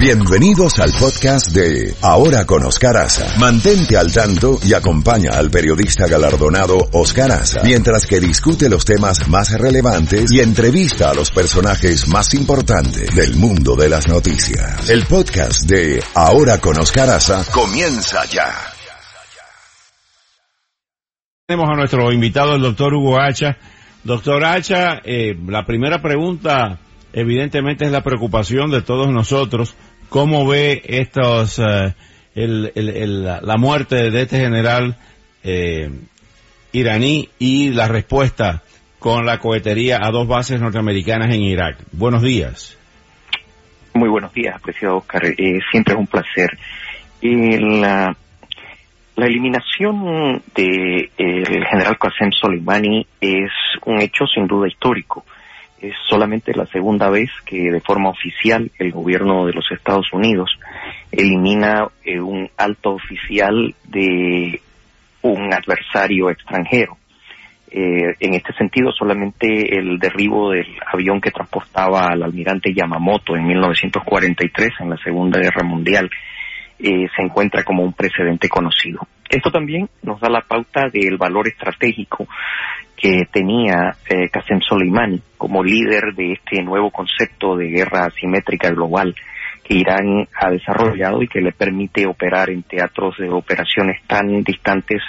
Bienvenidos al podcast de Ahora con Oscar Aza. Mantente al tanto y acompaña al periodista galardonado Oscar Aza mientras que discute los temas más relevantes y entrevista a los personajes más importantes del mundo de las noticias. El podcast de Ahora con Oscar Aza comienza ya. Tenemos a nuestro invitado, el doctor Hugo Hacha. Doctor Hacha, eh, la primera pregunta evidentemente es la preocupación de todos nosotros. ¿Cómo ve estos, eh, el, el, la muerte de este general eh, iraní y la respuesta con la cohetería a dos bases norteamericanas en Irak? Buenos días. Muy buenos días, apreciado Oscar. Eh, siempre es un placer. la, la eliminación del de, general Qasem Soleimani es un hecho sin duda histórico es solamente la segunda vez que de forma oficial el gobierno de los Estados Unidos elimina eh, un alto oficial de un adversario extranjero. Eh, en este sentido, solamente el derribo del avión que transportaba al almirante Yamamoto en 1943, en la Segunda Guerra Mundial, eh, se encuentra como un precedente conocido. Esto también nos da la pauta del valor estratégico que tenía eh, Qasem Soleimani como líder de este nuevo concepto de guerra asimétrica global que Irán ha desarrollado y que le permite operar en teatros de operaciones tan distantes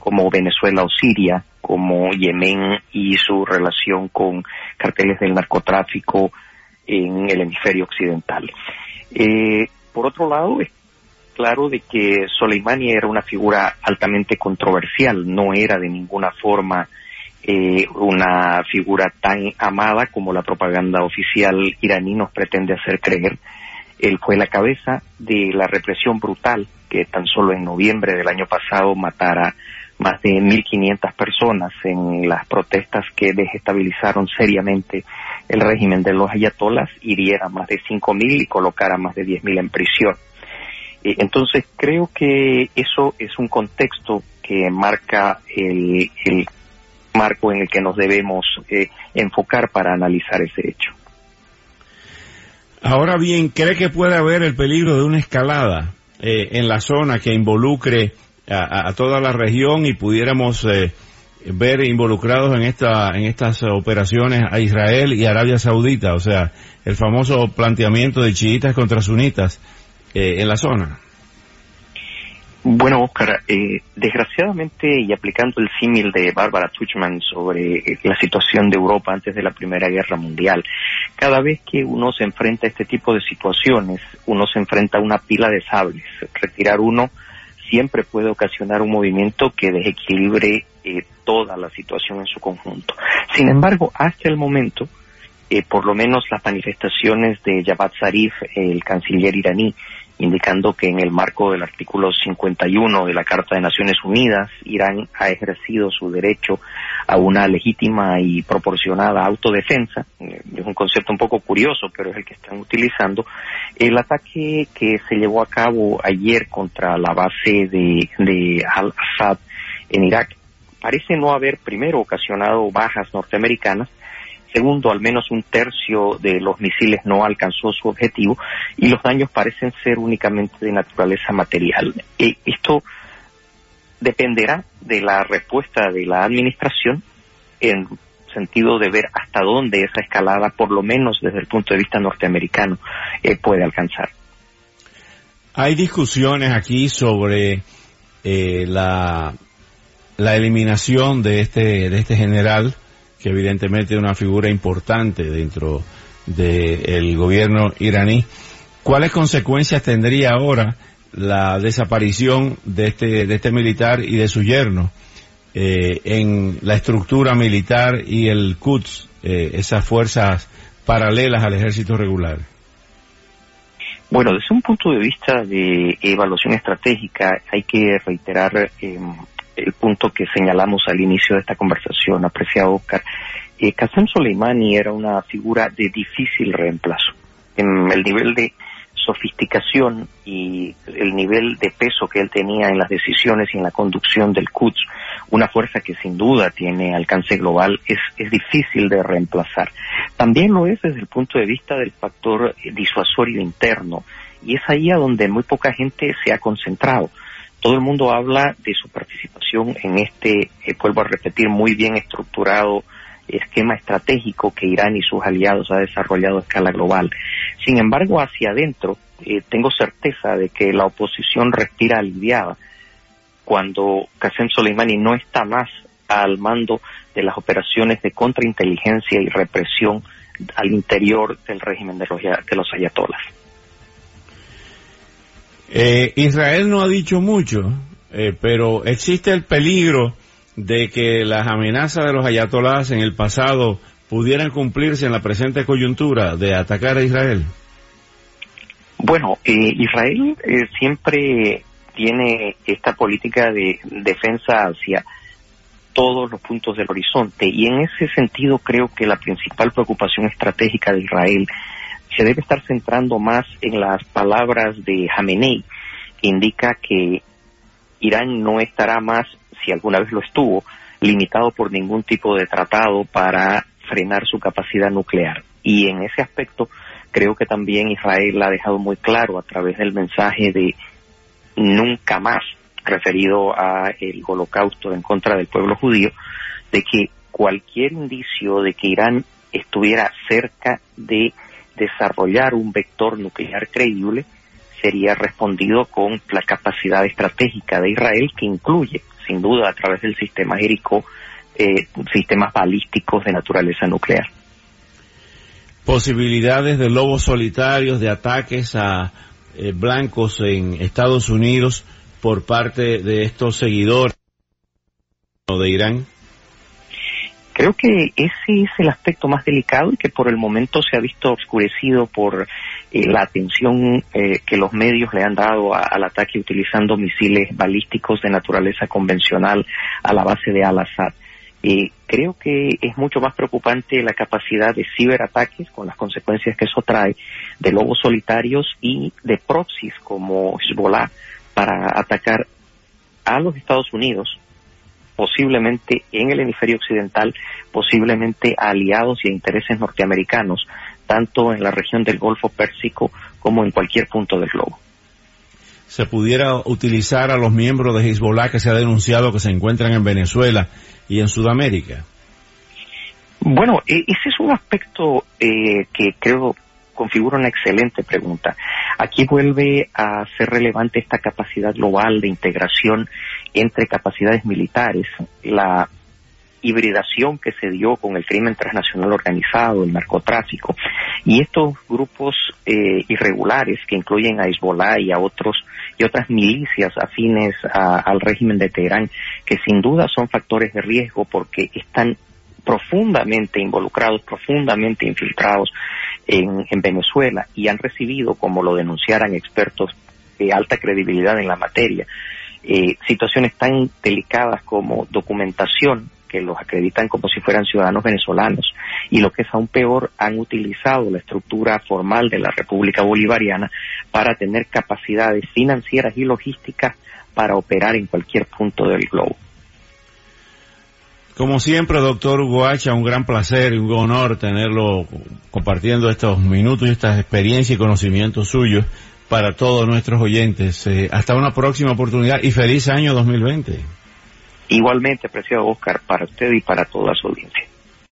como Venezuela o Siria, como Yemen y su relación con carteles del narcotráfico en el hemisferio occidental. Eh, por otro lado, claro de que Soleimani era una figura altamente controversial, no era de ninguna forma eh, una figura tan amada como la propaganda oficial iraní nos pretende hacer creer. Él fue la cabeza de la represión brutal que tan solo en noviembre del año pasado matara más de 1.500 personas en las protestas que desestabilizaron seriamente el régimen de los ayatolas, hiriera más de 5.000 y colocara más de 10.000 en prisión. Eh, entonces creo que eso es un contexto que marca el, marco en el que nos debemos eh, enfocar para analizar ese hecho. Ahora bien, ¿cree que puede haber el peligro de una escalada eh, en la zona que involucre a, toda la región y pudiéramos ver involucrados en esta en estas operaciones a Israel y Arabia Saudita, o sea, el famoso planteamiento de chiitas contra sunitas eh, en la zona? Bueno, Oscar, eh, desgraciadamente y aplicando el símil de Bárbara Tuchman sobre eh, la situación de Europa antes de la Primera Guerra Mundial, cada vez que uno se enfrenta a este tipo de situaciones, uno se enfrenta a una pila de sables. Retirar uno siempre puede ocasionar un movimiento que desequilibre eh, toda la situación en su conjunto. Sin embargo, hasta el momento, eh, por lo menos las manifestaciones de Javad Zarif, el canciller iraní, indicando que en el marco del artículo 51 de la Carta de Naciones Unidas, Irán ha ejercido su derecho a una legítima y proporcionada autodefensa. Es un concepto un poco curioso, pero es el que están utilizando. El ataque que se llevó a cabo ayer contra la base de, de Al-Assad en Irak parece no haber primero ocasionado bajas norteamericanas, Segundo, al menos un tercio de los misiles no alcanzó su objetivo y los daños parecen ser únicamente de naturaleza material. Eh, esto dependerá de la respuesta de la administración en sentido de ver hasta dónde esa escalada, por lo menos desde el punto de vista norteamericano, eh, puede alcanzar. Hay discusiones aquí sobre eh, la, la eliminación de este, de este general que evidentemente es una figura importante dentro del gobierno iraní. ¿Cuáles consecuencias tendría ahora la desaparición de este, de este militar y de su yerno eh, en la estructura militar y el Quds, eh, esas fuerzas paralelas al ejército regular? Bueno, desde un punto de vista de evaluación estratégica hay que reiterar eh, el punto que señalamos al inicio de esta conversación, apreciado Oscar. Eh, Qasem Soleimani era una figura de difícil reemplazo. En el nivel de sofisticación y el nivel de peso que él tenía en las decisiones y en la conducción del Quds, una fuerza que sin duda tiene alcance global, es, es difícil de reemplazar. También lo es desde el punto de vista del factor disuasorio interno y es ahí a donde muy poca gente se ha concentrado. Todo el mundo habla de su participación en este, eh, vuelvo a repetir, muy bien estructurado esquema estratégico que Irán y sus aliados ha desarrollado a escala global. Sin embargo, hacia adentro, eh, tengo certeza de que la oposición respira aliviada cuando Qasem Soleimani no está más al mando de las operaciones de contrainteligencia y represión al interior del régimen de los, de los ayatolas. Eh, Israel no ha dicho mucho, eh, pero existe el peligro de que las amenazas de los ayatolás en el pasado pudieran cumplirse en la presente coyuntura de atacar a Israel. Bueno, eh, Israel siempre tiene esta política de defensa hacia todos los puntos del horizonte y en ese sentido creo que la principal preocupación estratégica de Israel se debe estar centrando más en las palabras de Jamenei, que indica que Irán no estará más, si alguna vez lo estuvo, limitado por ningún tipo de tratado para frenar su capacidad nuclear. Y en ese aspecto creo que también Israel ha dejado muy claro a través del mensaje de nunca más referido a el holocausto en contra del pueblo judío, de que cualquier indicio de que Irán estuviera cerca de desarrollar un vector nuclear creíble sería respondido con la capacidad estratégica de Israel que incluye, sin duda, a través del sistema Jericó, eh, sistemas balísticos de naturaleza nuclear. Posibilidades de lobos solitarios, de ataques a eh, blancos en Estados Unidos por parte de estos seguidores de Irán? Creo que ese es el aspecto más delicado y que por el momento se ha visto oscurecido por eh, la atención eh, que los medios le han dado al ataque utilizando misiles balísticos de naturaleza convencional a la base de Al-Assad. Eh, creo que es mucho más preocupante la capacidad de ciberataques con las consecuencias que eso trae, de lobos solitarios y de proxies como Hezbollah para atacar a los Estados Unidos posiblemente en el hemisferio occidental, posiblemente a aliados y a intereses norteamericanos, tanto en la región del Golfo Pérsico como en cualquier punto del globo. ¿Se pudiera utilizar a los miembros de Hezbollah que se ha denunciado que se encuentran en Venezuela y en Sudamérica? Bueno, e, ese es un aspecto eh, que creo configura una excelente pregunta. Aquí vuelve a ser relevante esta capacidad global de integración entre capacidades militares, la hibridación que se dio con el crimen transnacional organizado, el narcotráfico, y estos grupos eh, irregulares que incluyen a Hezbollah y a otros y otras milicias afines al régimen de Teherán, que sin duda son factores de riesgo porque están profundamente involucrados, profundamente infiltrados en, Venezuela y han recibido, como lo denunciaran expertos de alta credibilidad en la materia, eh, situaciones tan delicadas como documentación que los acreditan como si fueran ciudadanos venezolanos y lo que es aún peor han utilizado la estructura formal de la República Bolivariana para tener capacidades financieras y logísticas para operar en cualquier punto del globo. Como siempre, doctor Hugo Hacha, un gran placer y un honor tenerlo compartiendo estos minutos y estas experiencias y conocimientos suyos para todos nuestros oyentes. Eh, hasta una próxima oportunidad y feliz año 2020. Igualmente, preciado Oscar, para usted y para toda su audiencia.